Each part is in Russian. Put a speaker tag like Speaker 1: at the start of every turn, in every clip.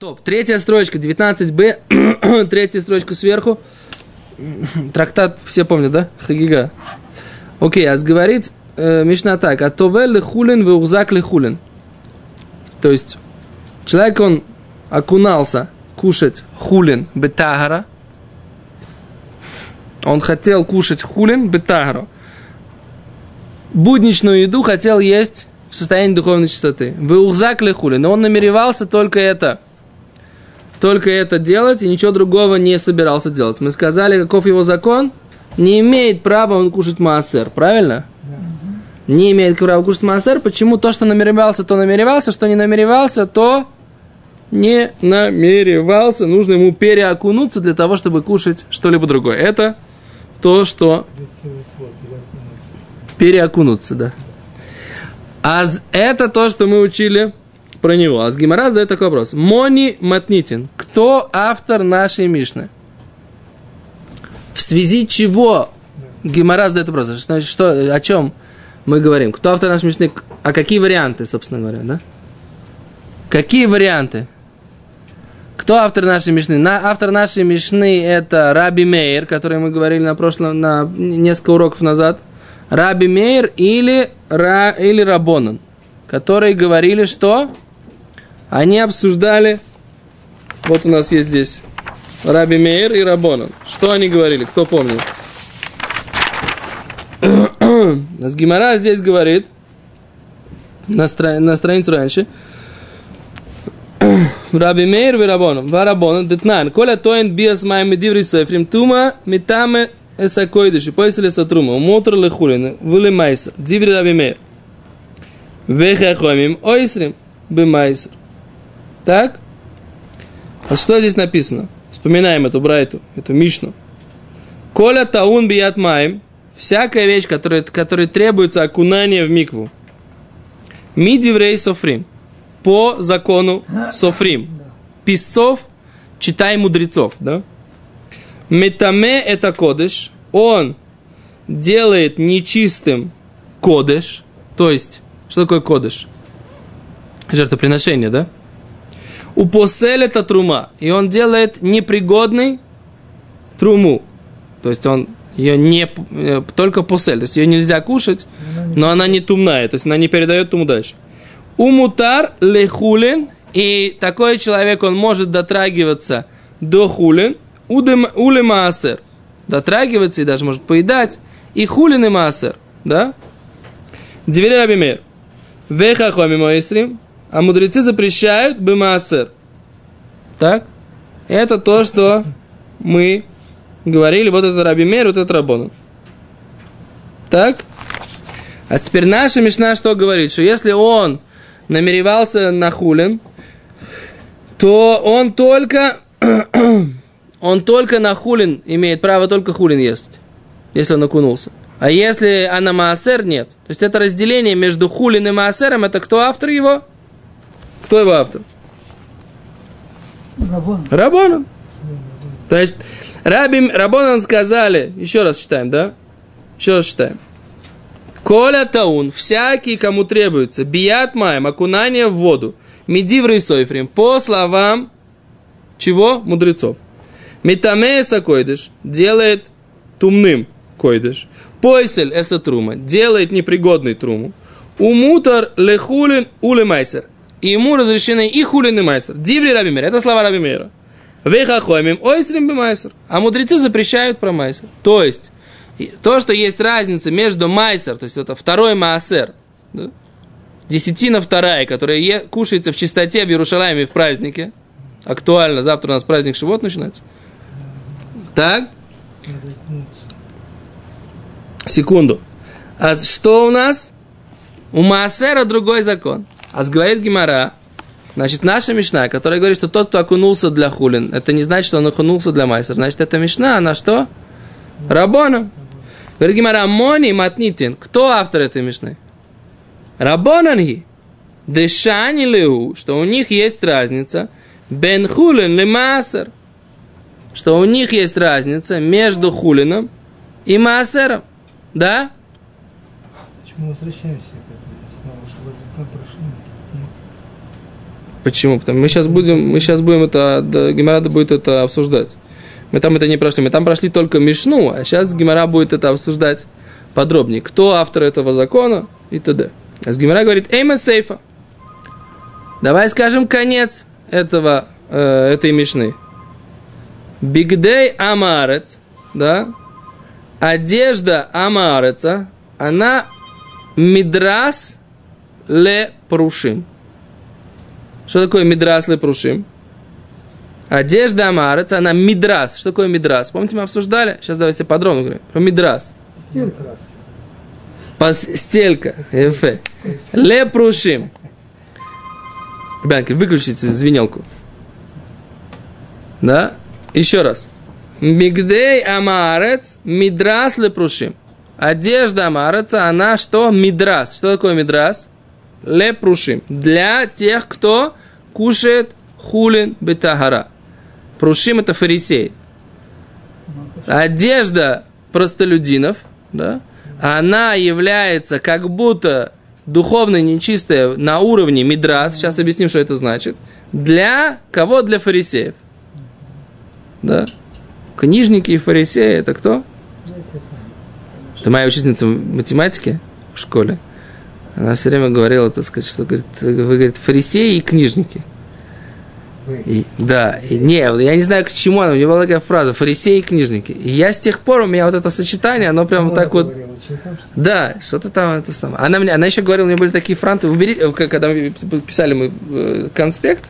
Speaker 1: Топ. Третья строчка, 19б. Третья строчка сверху. Трактат, все помнят, да? Хагига. Окей, а говорит э, Мишна так. А то ли хулин, вы узак ли хулин. То есть, человек, он окунался кушать хулин бетагара. Он хотел кушать хулин бетагара. Будничную еду хотел есть в состоянии духовной чистоты. Вы узак ли хулин. Но он намеревался только это только это делать и ничего другого не собирался делать. Мы сказали, каков его закон? Не имеет права он кушать массер, правильно? Не имеет права кушать массер. Почему то, что намеревался, то намеревался, что не намеревался, то не намеревался. Нужно ему переокунуться для того, чтобы кушать что-либо другое. Это то, что... Переокунуться, да. А это то, что мы учили про него. А с Гимара задает такой вопрос. Мони Матнитин. Кто автор нашей Мишны? В связи чего Гимара задает вопрос? Значит, что, о чем мы говорим? Кто автор нашей Мишны? А какие варианты, собственно говоря, да? Какие варианты? Кто автор нашей Мишны? На, автор нашей Мишны это Раби Мейер, который мы говорили на прошлом, на несколько уроков назад. Раби Мейер или, Ра, или Рабонан, которые говорили, что они обсуждали, вот у нас есть здесь Раби Мейер и Рабонан. Что они говорили, кто помнит? Нас Гимара здесь говорит, на, стра... на страницу раньше, Раби Мейер и Рабонан, Варабонан, Детнан, Коля Тоин Биас Майми Диври Сефрим, Тума Митаме Эсакойдыши, Поясали Сатрума, Умотр Лехулин, Вули Майсер, Диври Раби Мейер. Вехахомим Ойсрим, Бемайсер. Так? А что здесь написано? Вспоминаем эту брайту, эту мишну. Коля таун бият маем. Всякая вещь, которая, которой требуется окунание в микву. Мидиврей софрим. По закону софрим. Писцов, читай мудрецов, да? Метаме это кодыш. Он делает нечистым кодыш. То есть, что такое кодыш? Жертвоприношение, да? у посель это трума, и он делает непригодный труму. То есть он ее не э, только посель, то есть ее нельзя кушать, но она не тумная, то есть она не передает туму дальше. Умутар лехулин, и такой человек, он может дотрагиваться до хулин, уле маасер, дотрагиваться и даже может поедать, и хулин и да? Двери рабимер. Веха хоми моисрим, а мудрецы запрещают бемаасер. Так? Это то, что мы говорили, вот это Раби Мейр, вот это Рабона. Так? А теперь наша Мишна что говорит? Что если он намеревался на хулин, то он только, он только на хулин имеет право только хулин есть, если он окунулся. А если она маасер, нет. То есть это разделение между хулин и маасером, это кто автор его? Кто его автор? Рабон. Рабонан. То есть Раби Рабонан сказали, еще раз читаем, да? Еще раз читаем. Коля таун, всякий, кому требуется, бият маем, окунание в воду, медивры и сойфрим, по словам чего? Мудрецов. Метамея сакойдыш делает тумным койдыш. Пойсель эса трума делает непригодный труму. Умутар лехулин улемайсер и ему разрешены и хулин и майсер. Диври Раби Мейра. Это слова Раби Мейра. Вехахомим ойсрим майсер. А мудрецы запрещают про майсер. То есть, то, что есть разница между майсер, то есть это второй маасер, да? десятина вторая, которая е- кушается в чистоте в Иерушалайме в празднике, актуально, завтра у нас праздник Шивот начинается. Так? Секунду. А что у нас? У Маасера другой закон. А говорит Гимара, значит, наша Мишна, которая говорит, что тот, кто окунулся для хулин, это не значит, что он окунулся для майсера. Значит, это Мишна, она что? Рабона. Говорит Гимара, Мони Матнитин. Кто автор этой Мишны? Рабонанги. Дешани леу, что у них есть разница. Бен хулин ли масер. Что у них есть разница между хулином и масером. Да?
Speaker 2: Почему возвращаемся к этому? Снова, что как прошли?
Speaker 1: Почему? Потому мы сейчас будем, мы сейчас будем это, да, Геморрада будет это обсуждать. Мы там это не прошли. Мы там прошли только Мишну, а сейчас Гемора будет это обсуждать подробнее. Кто автор этого закона и т.д. А с Гемора говорит, Эйма сейфа. Давай скажем конец этого, э, этой Мишны. Бигдей Амарец, да, одежда Амареца, она мидрас ле прушим. Что такое мидрас ле прушим? Одежда Амарец, она мидрас. Что такое мидрас? Помните, мы обсуждали? Сейчас давайте подробно говорим. Про мидрас. Постелька. Эфе. Ле прушим. Ребятки, выключите звенелку. Да? Еще раз. Мигдей амарец мидрас лепрушим. Одежда амареца, она что? Мидрас. Что такое мидрас? Лепрушим. Для тех, кто кушает хулин бетахара. Прушим это фарисей. Одежда простолюдинов, да, она является как будто духовно нечистая на уровне мидрас, сейчас объясним, что это значит, для кого? Для фарисеев. Да? Книжники и фарисеи это кто? Это моя учительница математики в школе. Она все время говорила, так сказать, что говорит, вы говорит, фарисеи и книжники. И, да, и, не, я не знаю, к чему она, у нее была такая фраза, фарисеи и книжники. И я с тех пор, у меня вот это сочетание, оно прям так вот... Да, что-то там это самое. Она, мне, она еще говорила, у нее были такие франты, уберите, когда мы писали мы э, конспект,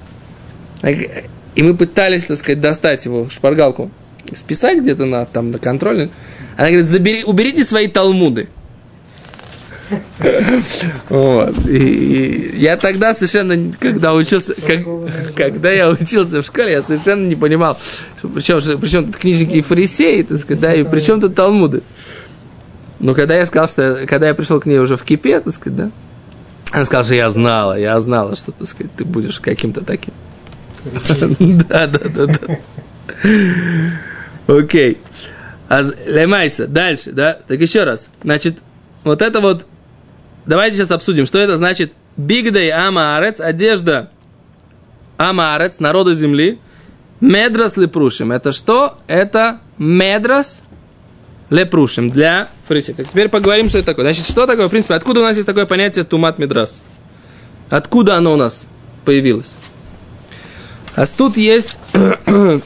Speaker 1: и мы пытались, так сказать, достать его, шпаргалку, списать где-то на, там, на контроле. Она говорит, забери, уберите свои талмуды. Вот. И, я тогда совершенно, когда учился, как, когда я учился в школе, я совершенно не понимал, причем, причем тут книжники и фарисеи, так сказать, да, и причем тут талмуды. Но когда я сказал, что когда я пришел к ней уже в кипе, так сказать, да, она сказала, что я знала, я знала, что, так сказать, ты будешь каким-то таким. Да, да, да, да. Окей. Лемайса, дальше, да? Так еще раз. Значит, вот это вот, давайте сейчас обсудим, что это значит Бигдей Амаарец, одежда Амаарец, народа земли, Медрас лепрушим. Это что? Это Медрас лепрушим для фарисеев. Теперь поговорим, что это такое. Значит, что такое, в принципе, откуда у нас есть такое понятие тумат медрас? Откуда оно у нас появилось? А тут есть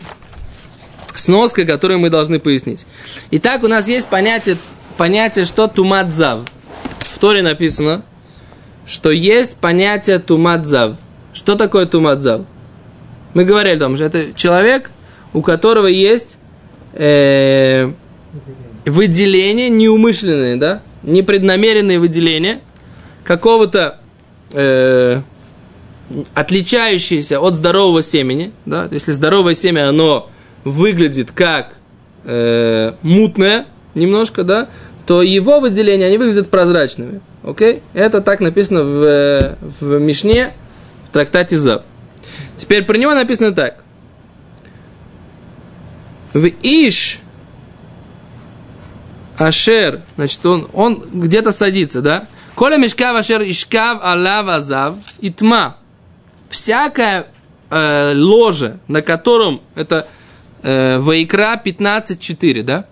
Speaker 1: сноска, которую мы должны пояснить. Итак, у нас есть понятие, понятие что тумадзав. В Торе написано, что есть понятие тумадзав. Что такое тумадзав? Мы говорили о том, что это человек, у которого есть э, выделение неумышленное, да, непреднамеренные выделения какого-то э, отличающиеся от здорового семени, да, если здоровое семя, оно выглядит как э, мутное немножко, да, то его выделения, они выглядят прозрачными, окей? Это так написано в, в Мишне, в трактате Зав. Теперь про него написано так. В Иш Ашер, значит, он, он где-то садится, да? Коля мешкав ашер ишкав алав азав итма всякое э, ложе, на котором это э, Вайкра 15.4, да?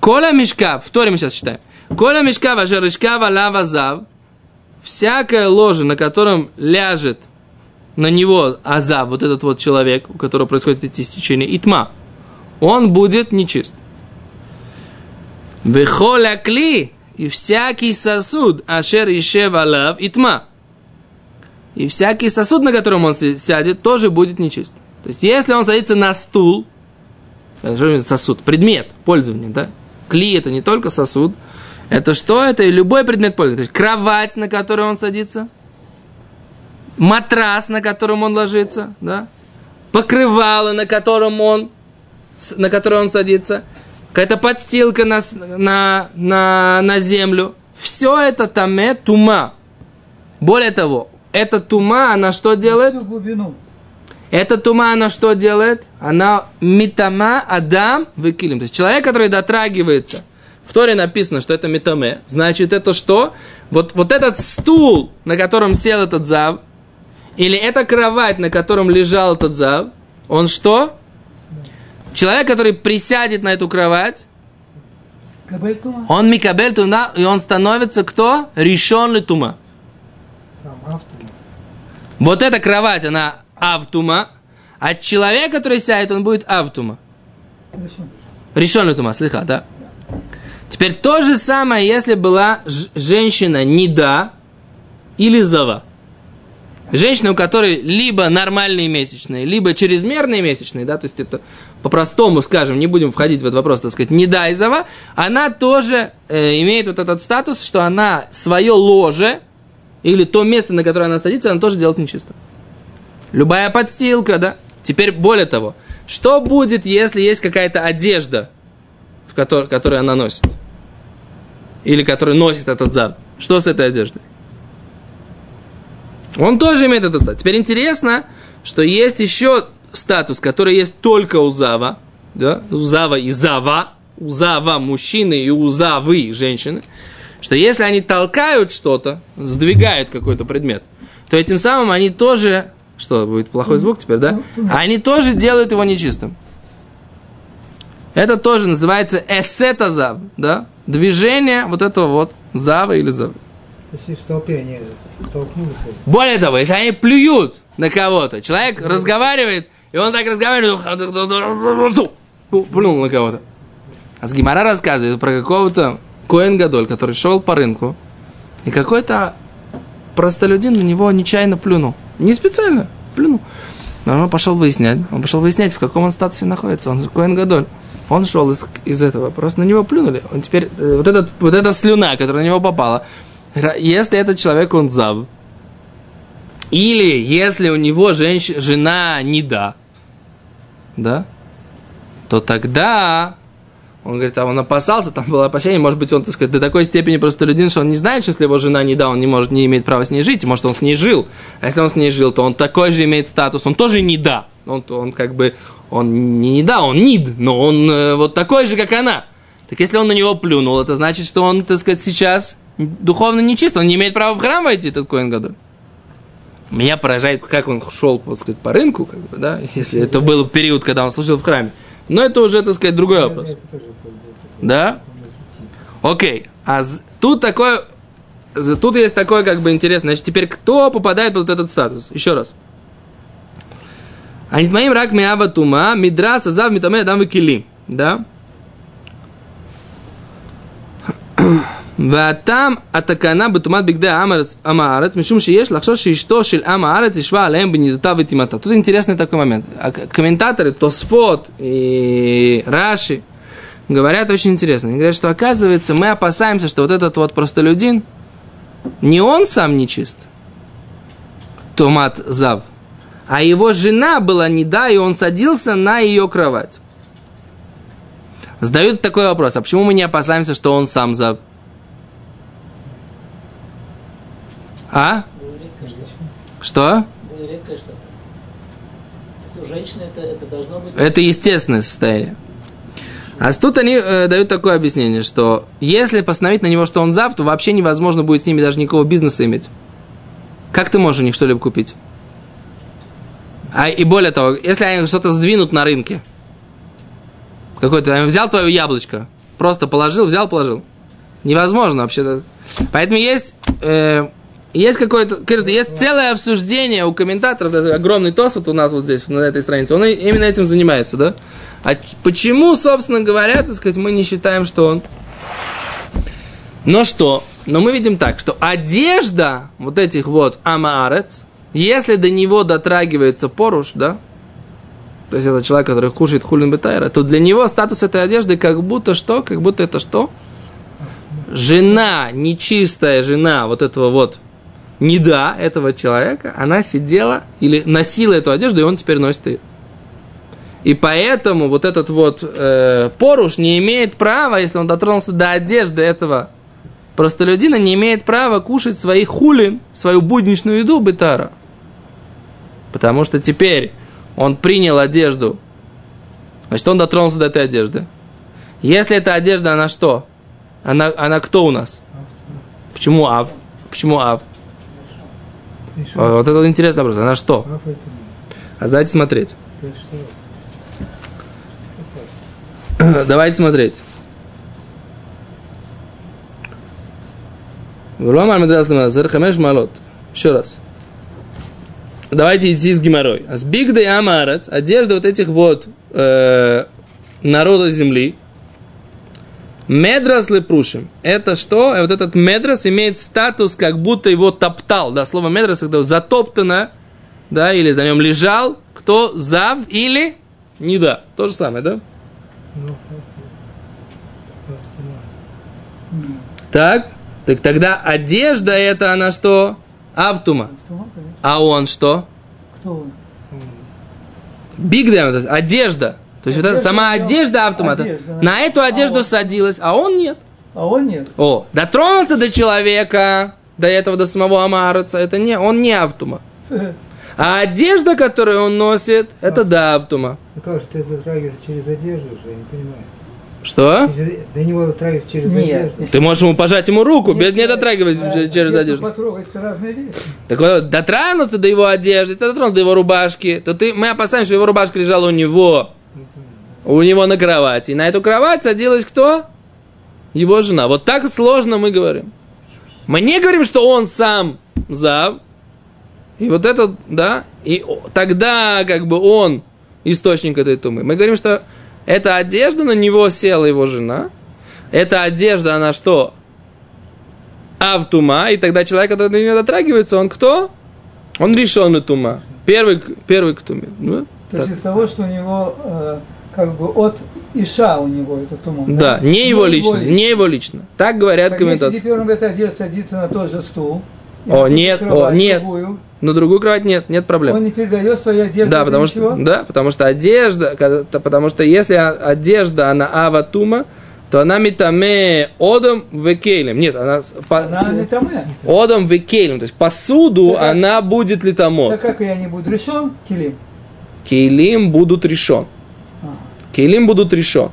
Speaker 1: Коля мешка, в Торе мы сейчас читаем. Коля мешка, важерышка, лава зав, всякое ложе, на котором ляжет на него азав, вот этот вот человек, у которого происходит эти истечения, и тьма, он будет нечист. Вехоля кли, и всякий сосуд, ашер ишев алав, и тьма. И всякий сосуд, на котором он сядет, тоже будет нечист. То есть, если он садится на стул, сосуд? Предмет пользования, да? Кли это не только сосуд, это что? Это любой предмет пользования. То есть, кровать, на которой он садится, матрас, на котором он ложится, да? покрывало, на котором он, на которое он садится, какая-то подстилка на, на, на, на землю. Все это таме тума. Более того, эта тума, она что делает? Всю глубину. Эта тума, она что делает? Она метама адам выкилим. То есть человек, который дотрагивается. В Торе написано, что это метаме. Значит, это что? Вот, вот этот стул, на котором сел этот зав, Или это кровать, на котором лежал этот зав, он что? Человек, который присядет на эту кровать, он микабель тума, и он становится кто? Решен тума. Вот эта кровать, она автума, а человек, который сядет, он будет автума. Решен тума, слыха, да? Теперь то же самое, если была женщина не да или зава. Женщина, у которой либо нормальные месячные, либо чрезмерные месячные, да, то есть это по-простому скажем, не будем входить в этот вопрос, так сказать, не да изова, она тоже э, имеет вот этот статус, что она свое ложе или то место, на которое она садится, она тоже делает нечисто. Любая подстилка, да. Теперь более того, что будет, если есть какая-то одежда, в которой, которую она носит? Или которую носит этот зад? Что с этой одеждой? Он тоже имеет этот статус. Теперь интересно, что есть еще статус, который есть только у Зава, да, у Зава и Зава, у Зава мужчины и у Завы женщины, что если они толкают что-то, сдвигают какой-то предмет, то этим самым они тоже, что будет плохой звук теперь, да? Они тоже делают его нечистым. Это тоже называется эсетазав, да? Движение вот этого вот зава или зава.
Speaker 2: Если в толпе они толкнулись.
Speaker 1: Более того, если они плюют на кого-то, человек разговаривает, и он так разговаривает, плюнул на кого-то. А с Гимара рассказывает про какого-то Коэн Гадоль, который шел по рынку, и какой-то простолюдин на него нечаянно плюнул. Не специально, плюнул. Но он пошел выяснять, он пошел выяснять, в каком он статусе находится. Он Коэн Гадоль. Он шел из, из этого, просто на него плюнули. Он теперь, э, вот, этот, вот эта слюна, которая на него попала, если этот человек, он зав, или если у него женщ... жена не да, да, то тогда он говорит, а он опасался, там было опасение, может быть, он, так сказать, до такой степени просто людин, что он не знает, что если его жена не да, он не может, не имеет права с ней жить, может, он с ней жил. А если он с ней жил, то он такой же имеет статус, он тоже не да. Он, он как бы, он не да, он нид, но он э, вот такой же, как она. Так если он на него плюнул, это значит, что он, так сказать, сейчас духовно нечист, он не имеет права в храм войти, этот Коин Гадоль. Меня поражает, как он шел, так сказать, по рынку, как бы, да, если это был период, когда он служил в храме. Но это уже, так сказать, другой вопрос. Да? Окей. А тут такое, тут есть такое, как бы, интересно. Значит, теперь кто попадает под этот статус? Еще раз. А не моим рак миава тума, мидраса зав митаме дам кили. Да? והטעם התקנה בטומאת בגדי עם הארץ, משום שיש לחשוב שאשתו של עם הארץ ישבה עליהם בנידתה וטמאתה. Тут интересный такой момент. Комментаторы Тосфот и Раши говорят очень интересно. Они говорят, что оказывается мы опасаемся, что вот этот вот простолюдин, не он сам нечист, Томат Зав, а его жена была не да, и он садился на ее кровать. Задают такой вопрос, а почему мы не опасаемся, что он сам Зав? А? Что? это, это быть... Это естественное состояние. А тут они э, дают такое объяснение, что если постановить на него, что он зав, то вообще невозможно будет с ними даже никакого бизнеса иметь. Как ты можешь у них что-либо купить? А и более того, если они что-то сдвинут на рынке, какой-то, взял твое яблочко, просто положил, взял, положил. Невозможно вообще. Поэтому есть э, есть какое-то, есть целое обсуждение у комментаторов, огромный тос вот у нас вот здесь, на этой странице, он именно этим занимается, да? А почему, собственно говоря, так сказать, мы не считаем, что он... Но что? Но мы видим так, что одежда вот этих вот амаарец, если до него дотрагивается поруш, да, то есть это человек, который кушает хулин бетайра, то для него статус этой одежды как будто что? Как будто это что? Жена, нечистая жена вот этого вот не да этого человека, она сидела или носила эту одежду, и он теперь носит ее. И поэтому вот этот вот э, поруш не имеет права, если он дотронулся до одежды этого простолюдина, не имеет права кушать свои хулин, свою будничную еду бетара. Потому что теперь он принял одежду, значит, он дотронулся до этой одежды. Если эта одежда, она что? Она, она кто у нас? Почему ав? Почему ав?
Speaker 2: Что?
Speaker 1: А, Вот это вот интересный вопрос. Она что?
Speaker 2: Аф это
Speaker 1: А давайте смотреть.
Speaker 2: что? Что?
Speaker 1: Давайте смотреть. Малот. Еще раз. Давайте идти с геморрой. А с Бигдой Амарат, одежда вот этих вот э, народа земли, Медрас лепрушим. Это что? И вот этот медрас имеет статус, как будто его топтал. Да, слово медрас, когда затоптано, да, или на нем лежал, кто зав или не да. То же самое, да? Так, так тогда одежда это она что? Автума. А он что?
Speaker 3: Кто он?
Speaker 1: Биг то есть одежда. Вот эта сама
Speaker 3: да.
Speaker 1: одежда автомата.
Speaker 3: Одежда, да.
Speaker 1: На эту одежду
Speaker 3: А
Speaker 1: садилась, а он нет.
Speaker 3: А он нет.
Speaker 1: О, дотронулся до человека, до этого, до самого Амараца, это не, он не автума. А одежда, которую он носит, это да автума.
Speaker 2: Ну как же ты дотрагиваешься через одежду уже, я не понимаю.
Speaker 1: Что?
Speaker 2: Через- До него дотрагиваешься через
Speaker 3: Нет.
Speaker 2: одежду.
Speaker 1: Ты можешь ему пожать ему руку, без не дотрагиваясь
Speaker 3: Да,
Speaker 1: через одежду.
Speaker 3: потрогать, разные вещи.
Speaker 1: Так вот, дотронуться до его одежды, если ты дотронулся до его рубашки, то ты, мы опасаемся, что его рубашка лежала у него, у него на кровати. И на эту кровать садилась кто? Его жена. Вот так сложно мы говорим. Мы не говорим, что он сам зав. И вот этот, да, и тогда как бы он источник этой тумы. Мы говорим, что эта одежда, на него села его жена. Эта одежда, она что? Автума. И тогда человек, который до нее дотрагивается, он кто? Он решен тума. Первый, первый к туме.
Speaker 3: То
Speaker 1: так.
Speaker 3: есть из того, что у него э, как бы от Иша у него это туман.
Speaker 1: Да, не его лично, не его лично. Так говорят
Speaker 3: Так если
Speaker 1: комментаторы.
Speaker 3: теперь он в этой одежде садится на тот же стул,
Speaker 1: О, нет, о, нет.
Speaker 3: другую,
Speaker 1: На другую кровать нет, нет проблем.
Speaker 3: он не передает свою одежду.
Speaker 1: Да, потому
Speaker 3: ничего?
Speaker 1: что, да, потому что одежда, когда- потому что если одежда, она аватума, то она метаме одом векейлем. Нет, она, по-
Speaker 3: Она
Speaker 1: с-
Speaker 3: не там, э.
Speaker 1: одом векейлем, то есть посуду
Speaker 3: Так,
Speaker 1: она будет литамо.
Speaker 3: Так как я не буду решен, Килим.
Speaker 1: Кейлим будут решен. Кейлим будут решен.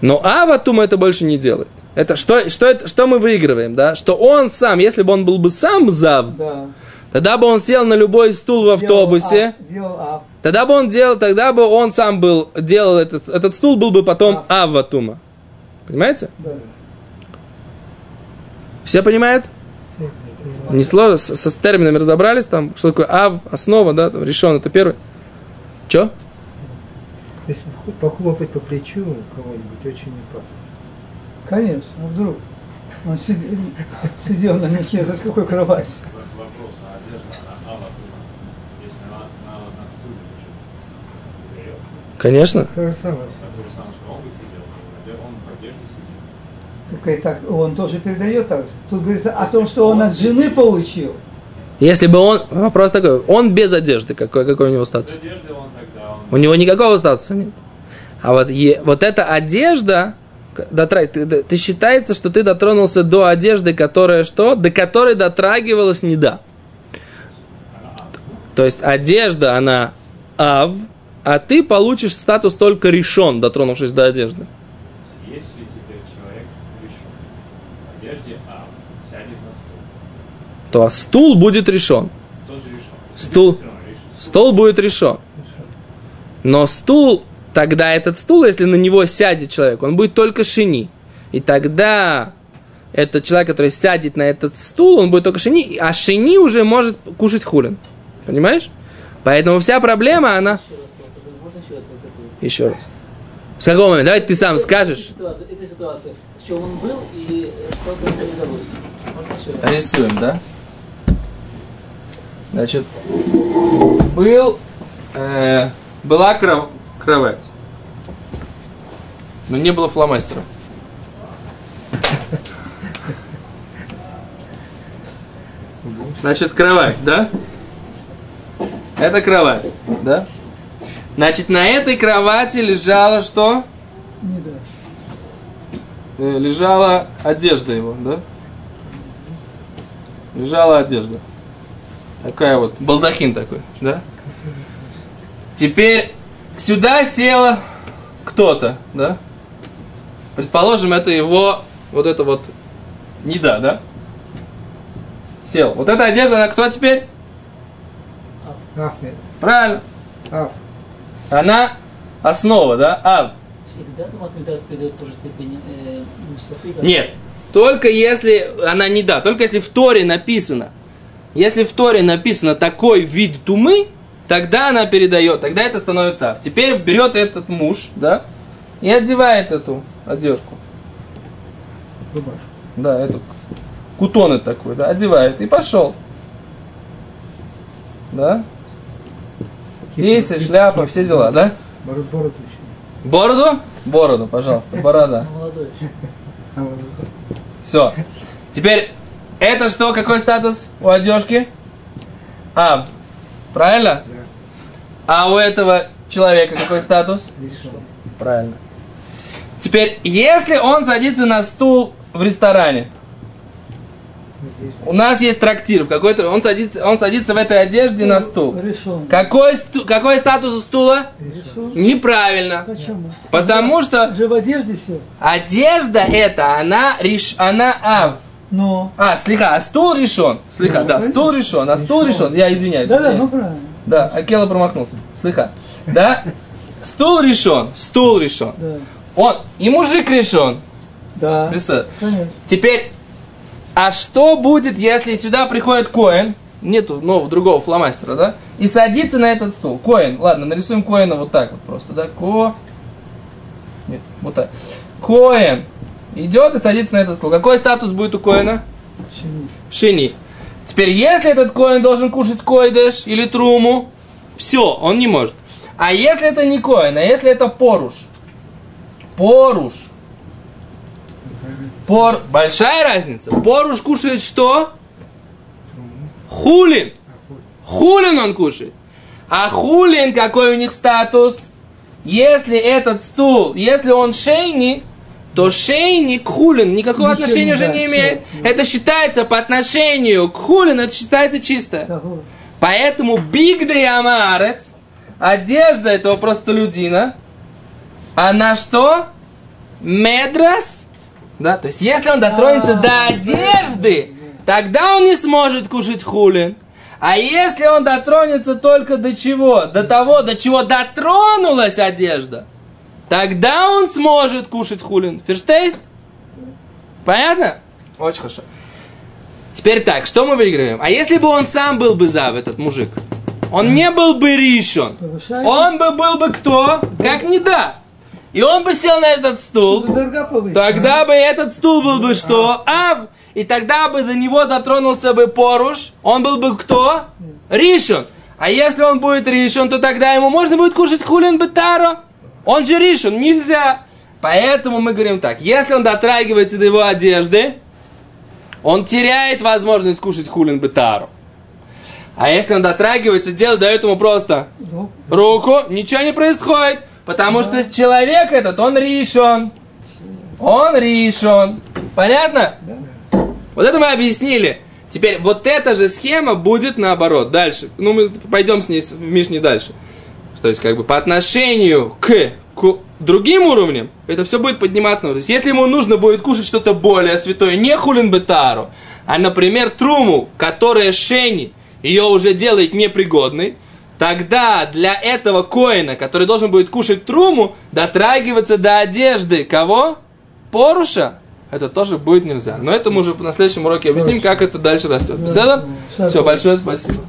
Speaker 1: Но аватума это больше не делает. Это что, что, это, что мы выигрываем, да? Что он сам, если бы он был бы сам зав,
Speaker 3: Да.
Speaker 1: тогда бы он сел на любой стул в автобусе, тогда бы он делал, тогда бы он сам был, делал этот, этот стул был бы потом аватума. Понимаете?
Speaker 3: Да.
Speaker 1: Все понимают?
Speaker 2: Все.
Speaker 1: Не сложно, с, с терминами разобрались, там, что такое ав, основа, да, там, решен, это первый. Че?
Speaker 2: Если похлопать по плечу кого-нибудь, очень опасно.
Speaker 3: Конечно, а вдруг? Он сидел, сидел на мехе, за какой кровать?
Speaker 4: Вопрос, а одежда, она ала Если она, она на стуле, то что? Берет.
Speaker 1: Конечно.
Speaker 2: То же самое.
Speaker 4: А то же самое, что он бы сидел, он в одежде сидит.
Speaker 3: Так и так, он тоже передает так же. Тут говорится о том, что он от жены получил.
Speaker 1: Если бы он, вопрос такой, он без одежды, какой, какой у него статус?
Speaker 4: Он тогда, он
Speaker 1: У него никакого статуса нет. А вот, е- вот эта одежда, дотра- ты, ты- ты считается, что ты дотронулся до одежды, которая что? До которой дотрагивалась не да. То есть одежда, она ав, а ты получишь статус только решен, дотронувшись до одежды.
Speaker 4: Если теперь человек решен, одежде А, сядет на стул,
Speaker 1: То стул будет решен.
Speaker 4: тоже решен.
Speaker 1: Стул. Стол будет решен. Но стул, тогда этот стул, если на него сядет человек, он будет только шини. И тогда этот человек, который сядет на этот стул, он будет только шини, а шини уже может кушать хулин. Понимаешь? Поэтому вся проблема, она...
Speaker 5: Еще раз, вот это, можно еще раз вот это?
Speaker 1: Еще раз. С какого момента? Давай ты сам скажешь.
Speaker 5: эта ситуация, в чем он был и что там передалось. Можно еще раз?
Speaker 1: Рисуем, да? Значит, был, э, была кров- кровать, но не было фломастера. Значит, кровать, да? Это кровать, да? Значит, на этой кровати лежала что? Э, лежала одежда его, да? Лежала одежда. Такая вот, балдахин такой, да? Теперь сюда села кто-то, да? Предположим, это его, вот это вот, не да, да? Сел. Вот эта одежда, она кто теперь?
Speaker 2: Ахмед.
Speaker 1: Правильно.
Speaker 2: Аф.
Speaker 1: Она основа, да? А,
Speaker 5: Всегда Тумат Мидас придает ту же степень э, нечистоты,
Speaker 1: Нет. Только если она не да, только если в Торе написано, если в Торе написано такой вид тумы, тогда она передает, тогда это становится ав. Теперь берет этот муж, да, и одевает эту одежку.
Speaker 2: Рубашку.
Speaker 1: Да, эту кутоны такой, да, одевает и пошел. Да? Пейсы, шляпа, все дела, да?
Speaker 2: Бороду, бороду еще.
Speaker 1: Бороду? Бороду, пожалуйста, борода. Все. Теперь, это что, какой статус у одежки? А, правильно?
Speaker 2: Да.
Speaker 1: А у этого человека какой статус? Правильно. Теперь, если он садится на стул в ресторане, у нас есть трактир, в какой-то, он садится, он садится в этой одежде на стул.
Speaker 3: Решен.
Speaker 1: Какой, сту- какой статус у стула?
Speaker 3: Решен.
Speaker 1: Неправильно.
Speaker 3: Почему?
Speaker 1: Потому что
Speaker 3: Же в одежде сел.
Speaker 1: одежда эта, она, реш, она ав.
Speaker 3: Но.
Speaker 1: А, слегка, а стул решен. Слегка, да, стул решен, а стул решен. Я извиняюсь.
Speaker 3: Да, да,
Speaker 1: извиняюсь.
Speaker 3: ну правильно.
Speaker 1: Да, Акела промахнулся. Слыха. Да? Стул решен. Стул решен.
Speaker 3: Да.
Speaker 1: Он, и мужик решен.
Speaker 3: Да.
Speaker 1: Представь.
Speaker 3: Конечно.
Speaker 1: Теперь, а что будет, если сюда приходит Коэн, нету нового другого фломастера, да? И садится на этот стул. Коэн, ладно, нарисуем Коэна вот так вот просто, да? Ко... Нет, вот так. Коэн идет и садится на этот стул. Какой статус будет у Коэна?
Speaker 3: Почему?
Speaker 1: Шини. Теперь, если этот коин должен кушать койдеш или труму, все, он не может. А если это не коин, а если это поруш? Поруш. Пор... Большая разница. Поруш кушает что? Хулин. Хулин он кушает. А хулин какой у них статус? Если этот стул, если он шейни, то шейни к хулин никакого
Speaker 3: Ничего
Speaker 1: отношения
Speaker 3: не
Speaker 1: уже не имеет.
Speaker 3: да.
Speaker 1: Это считается по отношению к хулин, это считается чисто.
Speaker 3: Того.
Speaker 1: Поэтому бигда и амарец, одежда этого простолюдина, она что? Медрас? Да, то есть если он дотронется до одежды, тогда он не сможет кушать хулин. А если он дотронется только до чего? До того, до чего дотронулась одежда, тогда он сможет кушать хулин. Ферштейст? Понятно? Очень хорошо. Теперь так, что мы выигрываем? А если бы он сам был бы зав, этот мужик? Он не был бы.
Speaker 3: Повышает.
Speaker 1: Он бы был бы кто? Как не да. И он бы сел на этот стул. Тогда бы этот стул был бы что? Ав. И тогда бы до него дотронулся бы поруш. Он был бы кто? Ришон. А если он будет ришон, то тогда ему можно будет кушать хулин бетаро. Он же ришон, нельзя. Поэтому мы говорим так. Если он дотрагивается до его одежды, он теряет возможность кушать хулин бетаро. А если он дотрагивается, делает, дает ему просто руку, ничего не происходит. Потому что человек этот, он ришон. Он ришон. Понятно? Вот это мы объяснили. Теперь вот эта же схема будет наоборот. Дальше. Ну, мы пойдем с ней в Мишне дальше. То есть, как бы по отношению к, к другим уровням, это все будет подниматься. То есть, если ему нужно будет кушать что-то более святое, не хулин бетару, а, например, труму, которая шени, ее уже делает непригодной, тогда для этого коина, который должен будет кушать труму, дотрагиваться до одежды кого? Поруша. Это тоже будет нельзя. Но это мы уже на следующем уроке объясним, как это дальше растет. Все,
Speaker 3: Все,
Speaker 1: большое спасибо.